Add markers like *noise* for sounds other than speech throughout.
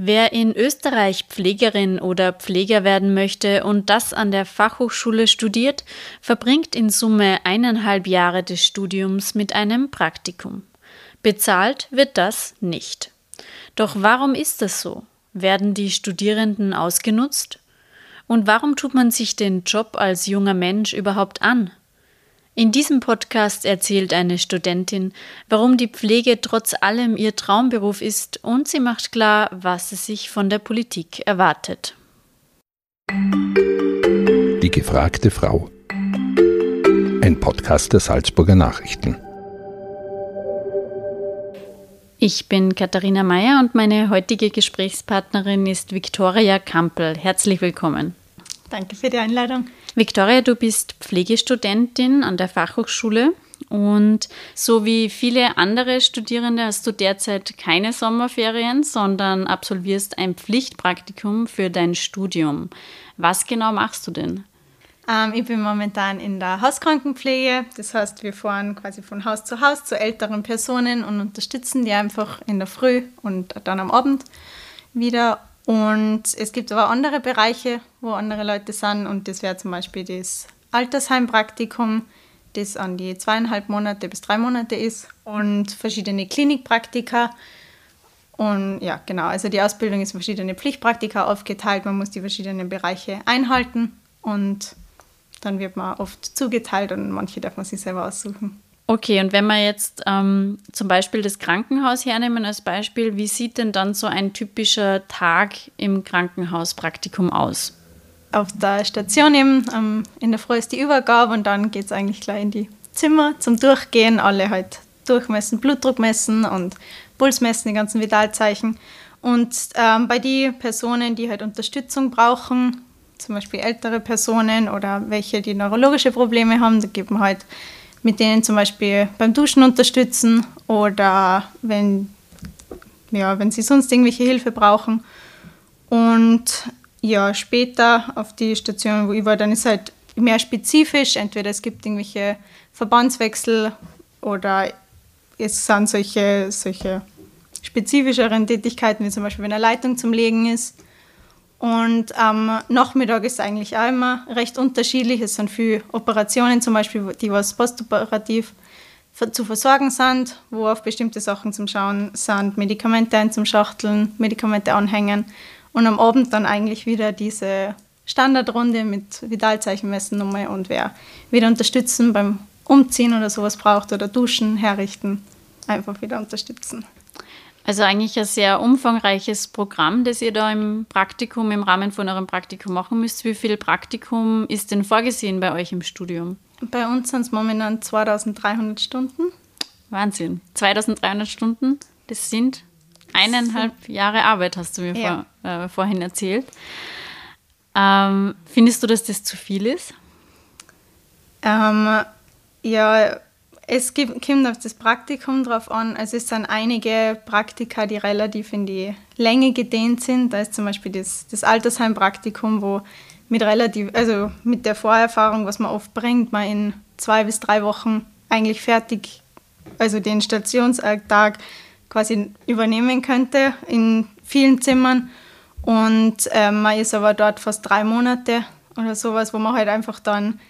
Wer in Österreich Pflegerin oder Pfleger werden möchte und das an der Fachhochschule studiert, verbringt in Summe eineinhalb Jahre des Studiums mit einem Praktikum. Bezahlt wird das nicht. Doch warum ist das so? Werden die Studierenden ausgenutzt? Und warum tut man sich den Job als junger Mensch überhaupt an? In diesem Podcast erzählt eine Studentin, warum die Pflege trotz allem ihr Traumberuf ist und sie macht klar, was sie sich von der Politik erwartet. Die gefragte Frau. Ein Podcast der Salzburger Nachrichten. Ich bin Katharina Mayer und meine heutige Gesprächspartnerin ist Viktoria Kampel. Herzlich willkommen. Danke für die Einladung. Viktoria, du bist Pflegestudentin an der Fachhochschule und so wie viele andere Studierende hast du derzeit keine Sommerferien, sondern absolvierst ein Pflichtpraktikum für dein Studium. Was genau machst du denn? Ähm, ich bin momentan in der Hauskrankenpflege. Das heißt, wir fahren quasi von Haus zu Haus zu älteren Personen und unterstützen die einfach in der Früh und dann am Abend wieder. Und es gibt aber andere Bereiche, wo andere Leute sind. Und das wäre zum Beispiel das Altersheimpraktikum, das an die zweieinhalb Monate bis drei Monate ist. Und verschiedene Klinikpraktika. Und ja, genau, also die Ausbildung ist verschiedene Pflichtpraktika aufgeteilt. Man muss die verschiedenen Bereiche einhalten. Und dann wird man oft zugeteilt und manche darf man sich selber aussuchen. Okay, und wenn wir jetzt ähm, zum Beispiel das Krankenhaus hernehmen als Beispiel, wie sieht denn dann so ein typischer Tag im Krankenhauspraktikum aus? Auf der Station eben, ähm, in der Früh ist die Übergabe und dann geht es eigentlich gleich in die Zimmer zum Durchgehen, alle halt durchmessen, Blutdruck messen und Puls messen, die ganzen Vitalzeichen. Und ähm, bei den Personen, die halt Unterstützung brauchen, zum Beispiel ältere Personen oder welche, die neurologische Probleme haben, da gibt man halt mit denen zum Beispiel beim Duschen unterstützen oder wenn, ja, wenn sie sonst irgendwelche Hilfe brauchen. Und ja, später auf die Station, wo ich war, dann ist halt mehr spezifisch. Entweder es gibt irgendwelche Verbandswechsel oder es sind solche, solche spezifischeren Tätigkeiten, wie zum Beispiel, wenn eine Leitung zum Legen ist und am Nachmittag ist eigentlich auch immer recht unterschiedlich. Es sind viele Operationen zum Beispiel, die was postoperativ zu versorgen sind, wo auf bestimmte Sachen zum Schauen sind, Medikamente einzuschachteln, Medikamente anhängen und am Abend dann eigentlich wieder diese Standardrunde mit Vitalzeichen messen nochmal und wer wieder unterstützen beim Umziehen oder sowas braucht oder Duschen herrichten, einfach wieder unterstützen. Also eigentlich ein sehr umfangreiches Programm, das ihr da im Praktikum, im Rahmen von eurem Praktikum machen müsst. Wie viel Praktikum ist denn vorgesehen bei euch im Studium? Bei uns sind es momentan 2300 Stunden. Wahnsinn. 2300 Stunden, das sind eineinhalb Jahre Arbeit, hast du mir ja. vor, äh, vorhin erzählt. Ähm, findest du, dass das zu viel ist? Ähm, ja, es gibt, kommt auf das Praktikum drauf an. Also es sind einige Praktika, die relativ in die Länge gedehnt sind. Da ist zum Beispiel das, das Altersheimpraktikum, wo mit relativ, also mit der Vorerfahrung, was man oft bringt, man in zwei bis drei Wochen eigentlich fertig, also den Stationsalltag quasi übernehmen könnte in vielen Zimmern. Und äh, man ist aber dort fast drei Monate oder sowas, wo man halt einfach dann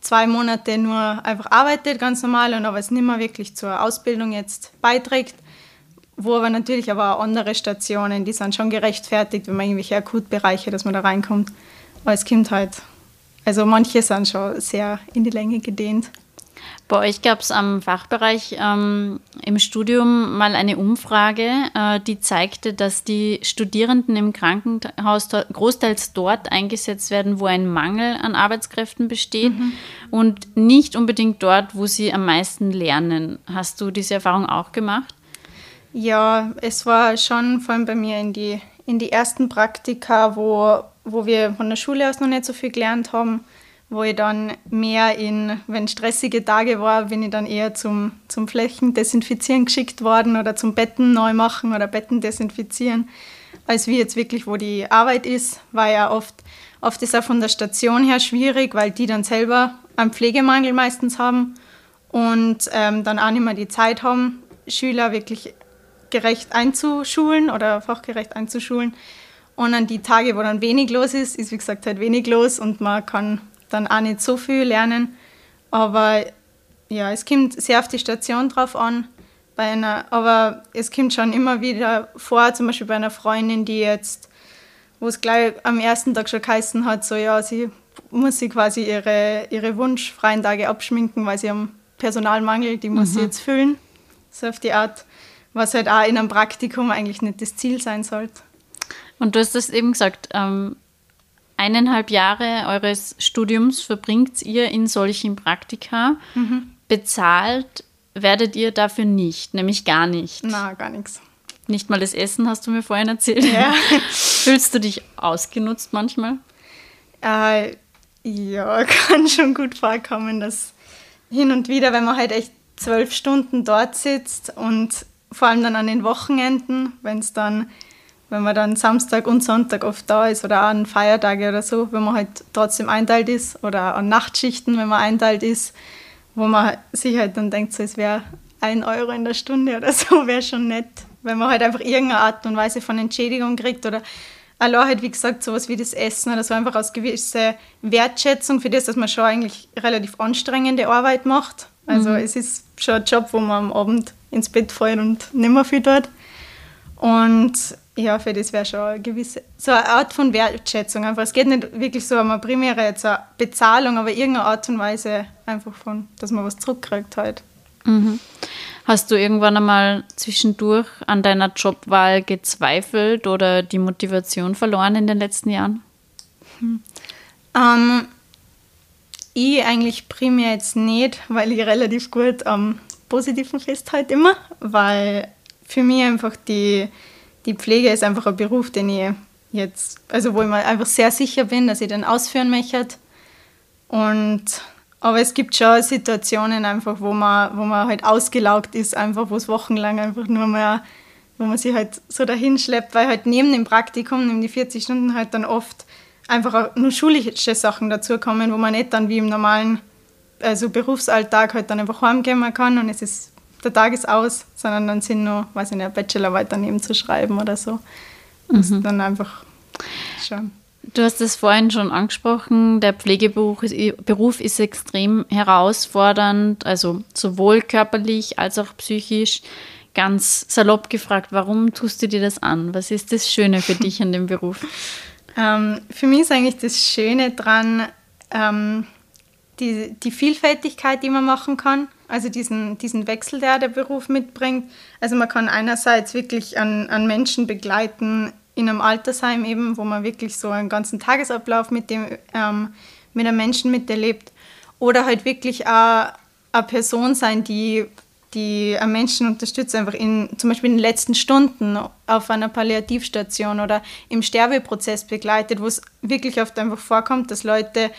zwei Monate nur einfach arbeitet, ganz normal, und aber es nicht mehr wirklich zur Ausbildung jetzt beiträgt. Wo aber natürlich aber auch andere Stationen, die sind schon gerechtfertigt, wenn man irgendwelche Akutbereiche, dass man da reinkommt. Es kommt halt, also manche sind schon sehr in die Länge gedehnt. Bei euch gab es am Fachbereich ähm, im Studium mal eine Umfrage, äh, die zeigte, dass die Studierenden im Krankenhaus großteils dort eingesetzt werden, wo ein Mangel an Arbeitskräften besteht mhm. und nicht unbedingt dort, wo sie am meisten lernen. Hast du diese Erfahrung auch gemacht? Ja, es war schon vor allem bei mir in die, in die ersten Praktika, wo, wo wir von der Schule aus noch nicht so viel gelernt haben wo ich dann mehr in, wenn stressige Tage war, bin ich dann eher zum, zum Flächendesinfizieren geschickt worden oder zum Betten neu machen oder Betten desinfizieren, als wie jetzt wirklich, wo die Arbeit ist, war ja oft, oft ist auch von der Station her schwierig, weil die dann selber einen Pflegemangel meistens haben und ähm, dann auch nicht mehr die Zeit haben, Schüler wirklich gerecht einzuschulen oder fachgerecht einzuschulen. Und an die Tage, wo dann wenig los ist, ist wie gesagt halt wenig los und man kann dann auch nicht so viel lernen. Aber ja, es kommt sehr auf die Station drauf an. Bei einer, aber es kommt schon immer wieder vor, zum Beispiel bei einer Freundin, die jetzt, wo es gleich am ersten Tag schon geheißen hat, so ja, sie muss sie quasi ihre, ihre wunschfreien Tage abschminken, weil sie am Personalmangel, die muss mhm. sie jetzt füllen. So auf die Art, was halt auch in einem Praktikum eigentlich nicht das Ziel sein sollte. Und du hast das eben gesagt, ähm, eineinhalb Jahre eures Studiums verbringt ihr in solchen Praktika. Mhm. Bezahlt werdet ihr dafür nicht, nämlich gar nicht. Na, gar nichts. Nicht mal das Essen, hast du mir vorhin erzählt. Ja. *laughs* Fühlst du dich ausgenutzt manchmal? Äh, ja, *laughs* kann schon gut vorkommen, dass hin und wieder, wenn man halt echt zwölf Stunden dort sitzt und vor allem dann an den Wochenenden, wenn es dann wenn man dann Samstag und Sonntag oft da ist oder auch an Feiertage oder so, wenn man halt trotzdem einteilt ist oder an Nachtschichten, wenn man einteilt ist, wo man sich halt dann denkt, so, es wäre ein Euro in der Stunde oder *laughs* so, wäre schon nett, wenn man halt einfach irgendeine Art und Weise von Entschädigung kriegt oder allein halt, wie gesagt, sowas wie das Essen oder so einfach aus gewisser Wertschätzung für das, dass man schon eigentlich relativ anstrengende Arbeit macht. Also mhm. es ist schon ein Job, wo man am Abend ins Bett fällt und nicht mehr viel tut. Und ja, für das wäre schon eine gewisse, so eine Art von Wertschätzung einfach. Es geht nicht wirklich so um eine primäre jetzt eine Bezahlung, aber irgendeine Art und Weise einfach von, dass man was zurückkriegt halt. Mhm. Hast du irgendwann einmal zwischendurch an deiner Jobwahl gezweifelt oder die Motivation verloren in den letzten Jahren? Hm. Ähm, ich eigentlich primär jetzt nicht, weil ich relativ gut am Positiven festhalte immer, weil für mich einfach die die Pflege ist einfach ein Beruf, den ich jetzt, also wo ich mir einfach sehr sicher bin, dass ich den ausführen möchte. Und, aber es gibt schon Situationen einfach, wo man, wo man halt ausgelaugt ist, einfach, wo es wochenlang einfach nur mehr, wo man sich halt so dahin schleppt, weil halt neben dem Praktikum, neben die 40 Stunden halt dann oft einfach auch nur schulische Sachen dazukommen, wo man nicht dann wie im normalen also Berufsalltag halt dann einfach heimgehen kann und es ist der Tag ist aus, sondern dann sind nur, weiß ich nicht, Bachelorarbeit daneben zu schreiben oder so. Das mhm. dann einfach schon. Du hast es vorhin schon angesprochen, der Pflegeberuf ist, Beruf ist extrem herausfordernd, also sowohl körperlich als auch psychisch. Ganz salopp gefragt, warum tust du dir das an? Was ist das Schöne für dich an dem Beruf? *laughs* Ähm, für mich ist eigentlich das Schöne daran, ähm, die, die Vielfältigkeit, die man machen kann. Also diesen, diesen Wechsel, der der Beruf mitbringt. Also man kann einerseits wirklich an, an Menschen begleiten in einem Altersheim eben, wo man wirklich so einen ganzen Tagesablauf mit dem ähm, mit einem Menschen miterlebt. Oder halt wirklich auch eine Person sein, die, die einen Menschen unterstützt, einfach in zum Beispiel in den letzten Stunden auf einer Palliativstation oder im Sterbeprozess begleitet, wo es wirklich oft einfach vorkommt, dass Leute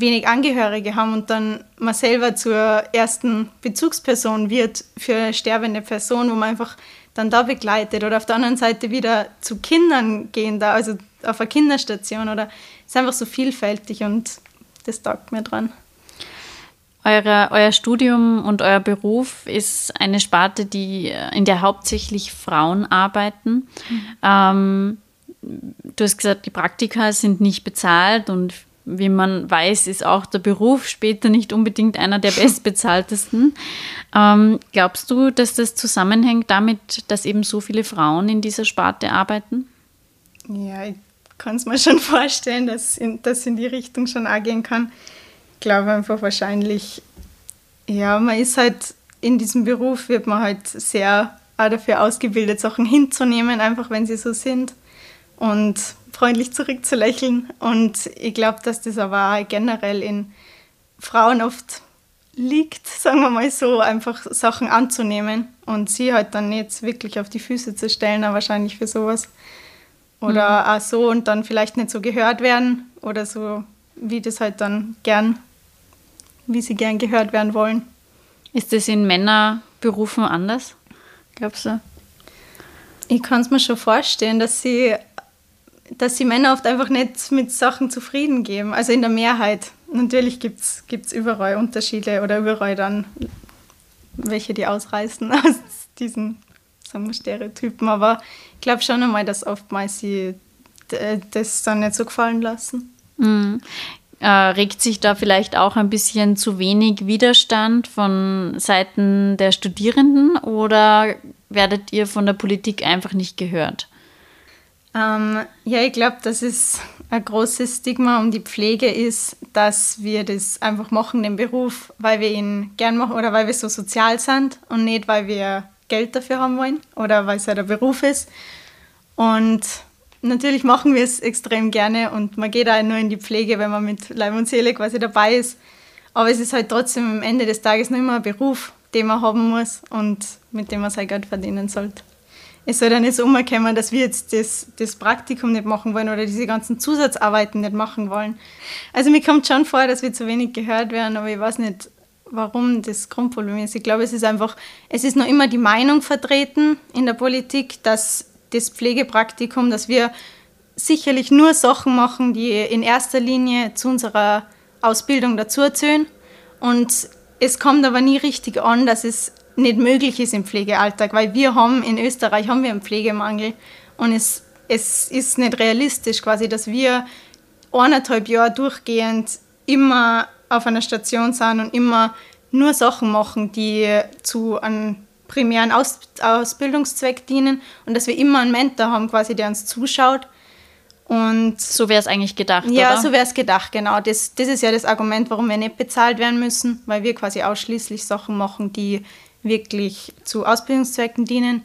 wenig Angehörige haben und dann man selber zur ersten Bezugsperson wird für eine sterbende Person, wo man einfach dann da begleitet oder auf der anderen Seite wieder zu Kindern gehen da, also auf eine Kinderstation oder es ist einfach so vielfältig und das taugt mir dran. Eure, euer Studium und euer Beruf ist eine Sparte, die, in der hauptsächlich Frauen arbeiten. Mhm. Ähm, du hast gesagt, die Praktika sind nicht bezahlt und wie man weiß, ist auch der Beruf später nicht unbedingt einer der *laughs* bestbezahltesten. Ähm, glaubst du, dass das zusammenhängt damit, dass eben so viele Frauen in dieser Sparte arbeiten? Ja, ich kann es mir schon *laughs* vorstellen, dass in, das in die Richtung schon auch gehen kann. Ich glaube einfach wahrscheinlich, ja, man ist halt in diesem Beruf, wird man halt sehr auch dafür ausgebildet, Sachen hinzunehmen, einfach wenn sie so sind. Und freundlich zurückzulächeln. Und ich glaube, dass das aber generell in Frauen oft liegt, sagen wir mal so, einfach Sachen anzunehmen und sie halt dann nicht wirklich auf die Füße zu stellen, aber wahrscheinlich für sowas. Oder mhm. auch so und dann vielleicht nicht so gehört werden oder so wie das halt dann gern, wie sie gern gehört werden wollen. Ist das in Männerberufen anders, glaubst du? Ich kann es mir schon vorstellen, dass sie, dass sie Männer oft einfach nicht mit Sachen zufrieden geben. Also in der Mehrheit. Natürlich gibt es überall Unterschiede oder überall dann welche, die ausreißen *laughs* aus diesen sagen wir, Stereotypen. Aber ich glaube schon einmal, dass oftmals sie das dann nicht so gefallen lassen. Mhm. Äh, regt sich da vielleicht auch ein bisschen zu wenig Widerstand von Seiten der Studierenden oder werdet ihr von der Politik einfach nicht gehört? Ähm, ja, ich glaube, dass es ein großes Stigma um die Pflege ist, dass wir das einfach machen, den Beruf, weil wir ihn gern machen oder weil wir so sozial sind und nicht, weil wir Geld dafür haben wollen oder weil es ja der Beruf ist. Und natürlich machen wir es extrem gerne und man geht auch nur in die Pflege, wenn man mit Leib und Seele quasi dabei ist. Aber es ist halt trotzdem am Ende des Tages noch immer ein Beruf, den man haben muss und mit dem man sein Geld verdienen sollte. Es soll dann nicht so umkommen, dass wir jetzt das, das Praktikum nicht machen wollen oder diese ganzen Zusatzarbeiten nicht machen wollen. Also mir kommt schon vor, dass wir zu wenig gehört werden, aber ich weiß nicht, warum das Grundproblem ist. Ich glaube, es ist einfach, es ist noch immer die Meinung vertreten in der Politik, dass das Pflegepraktikum, dass wir sicherlich nur Sachen machen, die in erster Linie zu unserer Ausbildung dazuerzählen. Und es kommt aber nie richtig an, dass es nicht möglich ist im Pflegealltag, weil wir haben in Österreich haben wir einen Pflegemangel und es, es ist nicht realistisch quasi, dass wir eineinhalb Jahre durchgehend immer auf einer Station sind und immer nur Sachen machen, die zu einem primären Aus Ausbildungszweck dienen und dass wir immer einen Mentor haben, quasi, der uns zuschaut. Und so wäre es eigentlich gedacht, ja, oder? so wäre es gedacht, genau. Das, das ist ja das Argument, warum wir nicht bezahlt werden müssen, weil wir quasi ausschließlich Sachen machen, die wirklich zu Ausbildungszwecken dienen.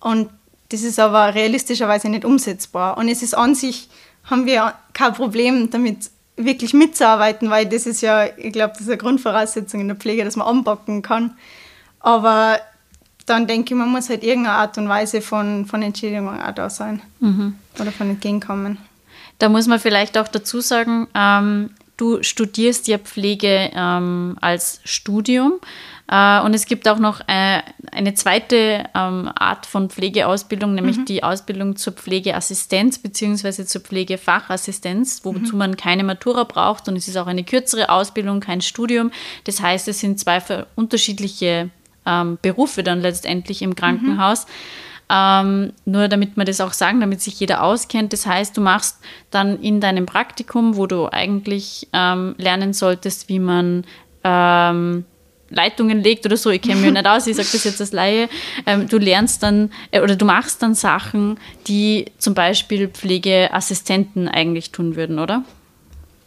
Und das ist aber realistischerweise nicht umsetzbar. Und es ist an sich, haben wir kein Problem damit, wirklich mitzuarbeiten, weil das ist ja, ich glaube, das ist eine Grundvoraussetzung in der Pflege, dass man anpacken kann. Aber dann denke ich, man muss halt irgendeine Art und Weise von, von Entschädigung auch da sein mhm. oder von Entgegenkommen. Da muss man vielleicht auch dazu sagen, ähm, du studierst ja Pflege ähm, als Studium äh, und es gibt auch noch äh, eine zweite ähm, Art von Pflegeausbildung, nämlich mhm. die Ausbildung zur Pflegeassistenz bzw. zur Pflegefachassistenz, wozu mhm. man keine Matura braucht und es ist auch eine kürzere Ausbildung, kein Studium. Das heißt, es sind zwei unterschiedliche ähm, Berufe dann letztendlich im Krankenhaus. Mhm. Ähm, nur damit wir das auch sagen, damit sich jeder auskennt. Das heißt, du machst dann in deinem Praktikum, wo du eigentlich ähm, lernen solltest, wie man ähm, Leitungen legt oder so, ich kenne mich *laughs* nicht aus, ich sage das jetzt als Laie, ähm, du lernst dann äh, oder du machst dann Sachen, die zum Beispiel Pflegeassistenten eigentlich tun würden, oder?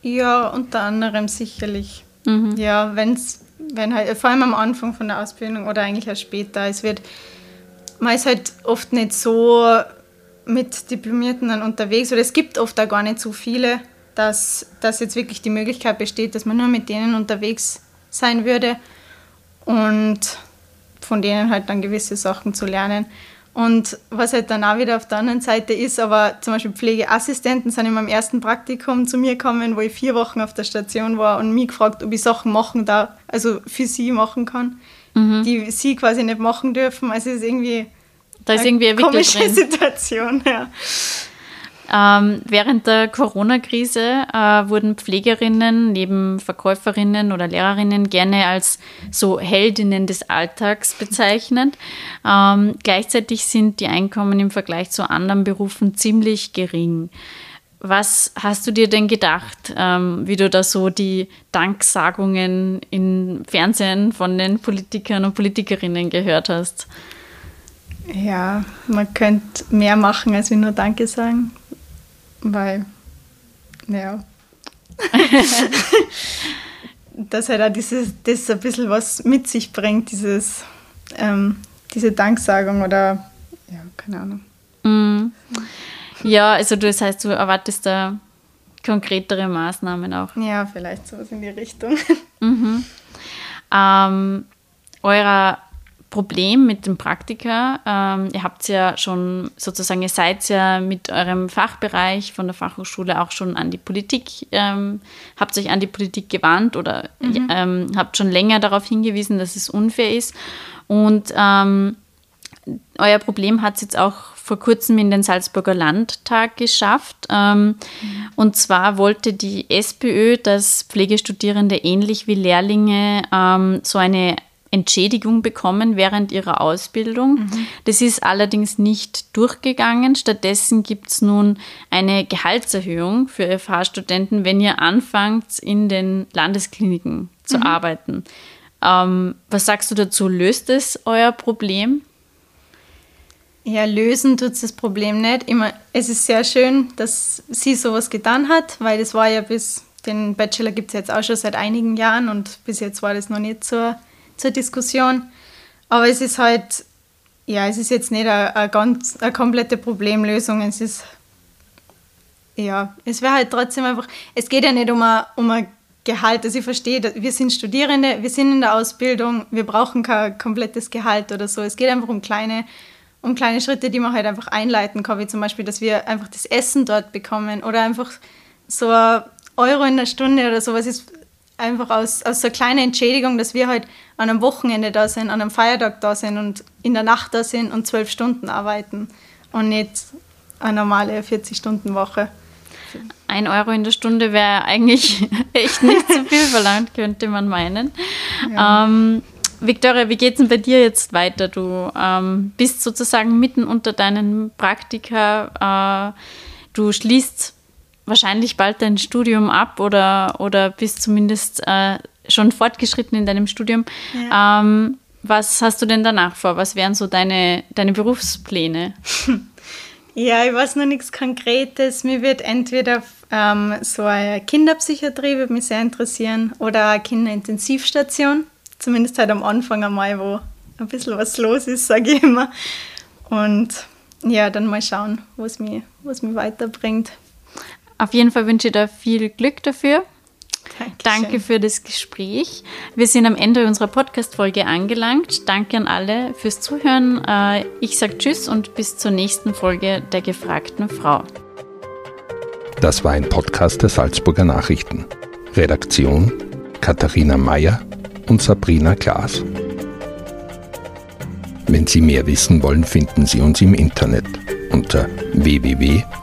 Ja, unter anderem sicherlich. Mhm. Ja, wenn's, wenn halt, vor allem am Anfang von der Ausbildung oder eigentlich auch später, es wird, man ist halt oft nicht so mit Diplomierten dann unterwegs oder es gibt oft auch gar nicht so viele, dass, dass jetzt wirklich die Möglichkeit besteht, dass man nur mit denen unterwegs sein würde und von denen halt dann gewisse Sachen zu lernen. Und was halt dann auch wieder auf der anderen Seite ist, aber zum Beispiel Pflegeassistenten sind in meinem ersten Praktikum zu mir gekommen, wo ich vier Wochen auf der Station war und mich gefragt, ob ich Sachen machen darf, also für sie machen kann, mhm. die sie quasi nicht machen dürfen. Also es ist irgendwie da ist irgendwie eine komische drin. *laughs* Situation, ja. Ähm, während der Corona-Krise äh, wurden Pflegerinnen neben Verkäuferinnen oder Lehrerinnen gerne als so Heldinnen des Alltags bezeichnet. Ähm, gleichzeitig sind die Einkommen im Vergleich zu anderen Berufen ziemlich gering. Was hast du dir denn gedacht, ähm, wie du da so die Danksagungen im Fernsehen von den Politikern und Politikerinnen gehört hast? Ja, man könnte mehr machen, als wir nur Danke sagen. Weil, ja. *laughs* dass halt auch dieses, das ein bisschen was mit sich bringt, dieses, ähm, diese Danksagung oder, ja, keine Ahnung. Mm. Ja, also das heißt, du erwartest da konkretere Maßnahmen auch. Ja, vielleicht sowas in die Richtung. Mhm. Ähm, eurer Problem mit dem Praktika, ähm, ihr habt ja schon sozusagen, ihr seid ja mit eurem Fachbereich von der Fachhochschule auch schon an die Politik, ähm, habt euch an die Politik gewandt oder mhm. ähm, habt schon länger darauf hingewiesen, dass es unfair ist. Und ähm, euer Problem hat es jetzt auch vor kurzem in den Salzburger Landtag geschafft. Ähm. Und zwar wollte die SPÖ, dass Pflegestudierende ähnlich wie Lehrlinge ähm, so eine Entschädigung bekommen während ihrer Ausbildung. Mhm. Das ist allerdings nicht durchgegangen. Stattdessen gibt es nun eine Gehaltserhöhung für FH-Studenten, wenn ihr anfangt, in den Landeskliniken zu mhm. arbeiten. Ähm, was sagst du dazu? Löst es euer Problem? Ja, lösen tut es das Problem nicht. Immer, es ist sehr schön, dass sie sowas getan hat, weil das war ja bis, den Bachelor gibt es jetzt auch schon seit einigen Jahren und bis jetzt war das noch nicht so zur Diskussion. Aber es ist halt, ja, es ist jetzt nicht eine, ganz eine komplette Problemlösung. Es ist, ja, es wäre halt trotzdem einfach, es geht ja nicht um ein, um ein Gehalt. Also ich verstehe, wir sind Studierende, wir sind in der Ausbildung, wir brauchen kein komplettes Gehalt oder so. Es geht einfach um kleine, um kleine Schritte, die man halt einfach einleiten kann, wie zum Beispiel, dass wir einfach das Essen dort bekommen oder einfach so ein Euro in der Stunde oder sowas ist einfach aus, aus so einer kleinen Entschädigung, dass wir halt an einem Wochenende da sind, an einem Feiertag da sind und in der Nacht da sind und zwölf Stunden arbeiten und nicht eine normale 40-Stunden-Woche. Ein Euro in der Stunde wäre eigentlich *laughs* echt nicht so viel verlangt, könnte man meinen. Ja. Ähm, Victoria, wie geht es denn bei dir jetzt weiter? Du ähm, bist sozusagen mitten unter deinen Praktika. Äh, du schließt wahrscheinlich bald dein Studium ab oder, oder bist zumindest äh, schon fortgeschritten in deinem Studium. Ja. Ähm, was hast du denn danach vor? Was wären so deine, deine Berufspläne? *laughs* Ja, ich weiß noch nichts Konkretes. Mir wird entweder ähm, so eine Kinderpsychiatrie würde mich sehr interessieren oder eine Kinderintensivstation. Zumindest halt am Anfang einmal, wo ein bisschen was los ist, sage ich immer. Und ja, dann mal schauen, wo es mich, mich weiterbringt. Auf jeden Fall wünsche ich dir viel Glück dafür. Dankeschön. Danke für das Gespräch. Wir sind am Ende unserer Podcast-Folge angelangt. Danke an alle fürs Zuhören. Äh, ich sage Tschüss und bis zur nächsten Folge der gefragten Frau. Das war ein Podcast der Salzburger Nachrichten. Redaktion Katharina Mayer und Sabrina Klaas. Wenn Sie mehr wissen wollen, finden Sie uns im Internet unter www.sn.at.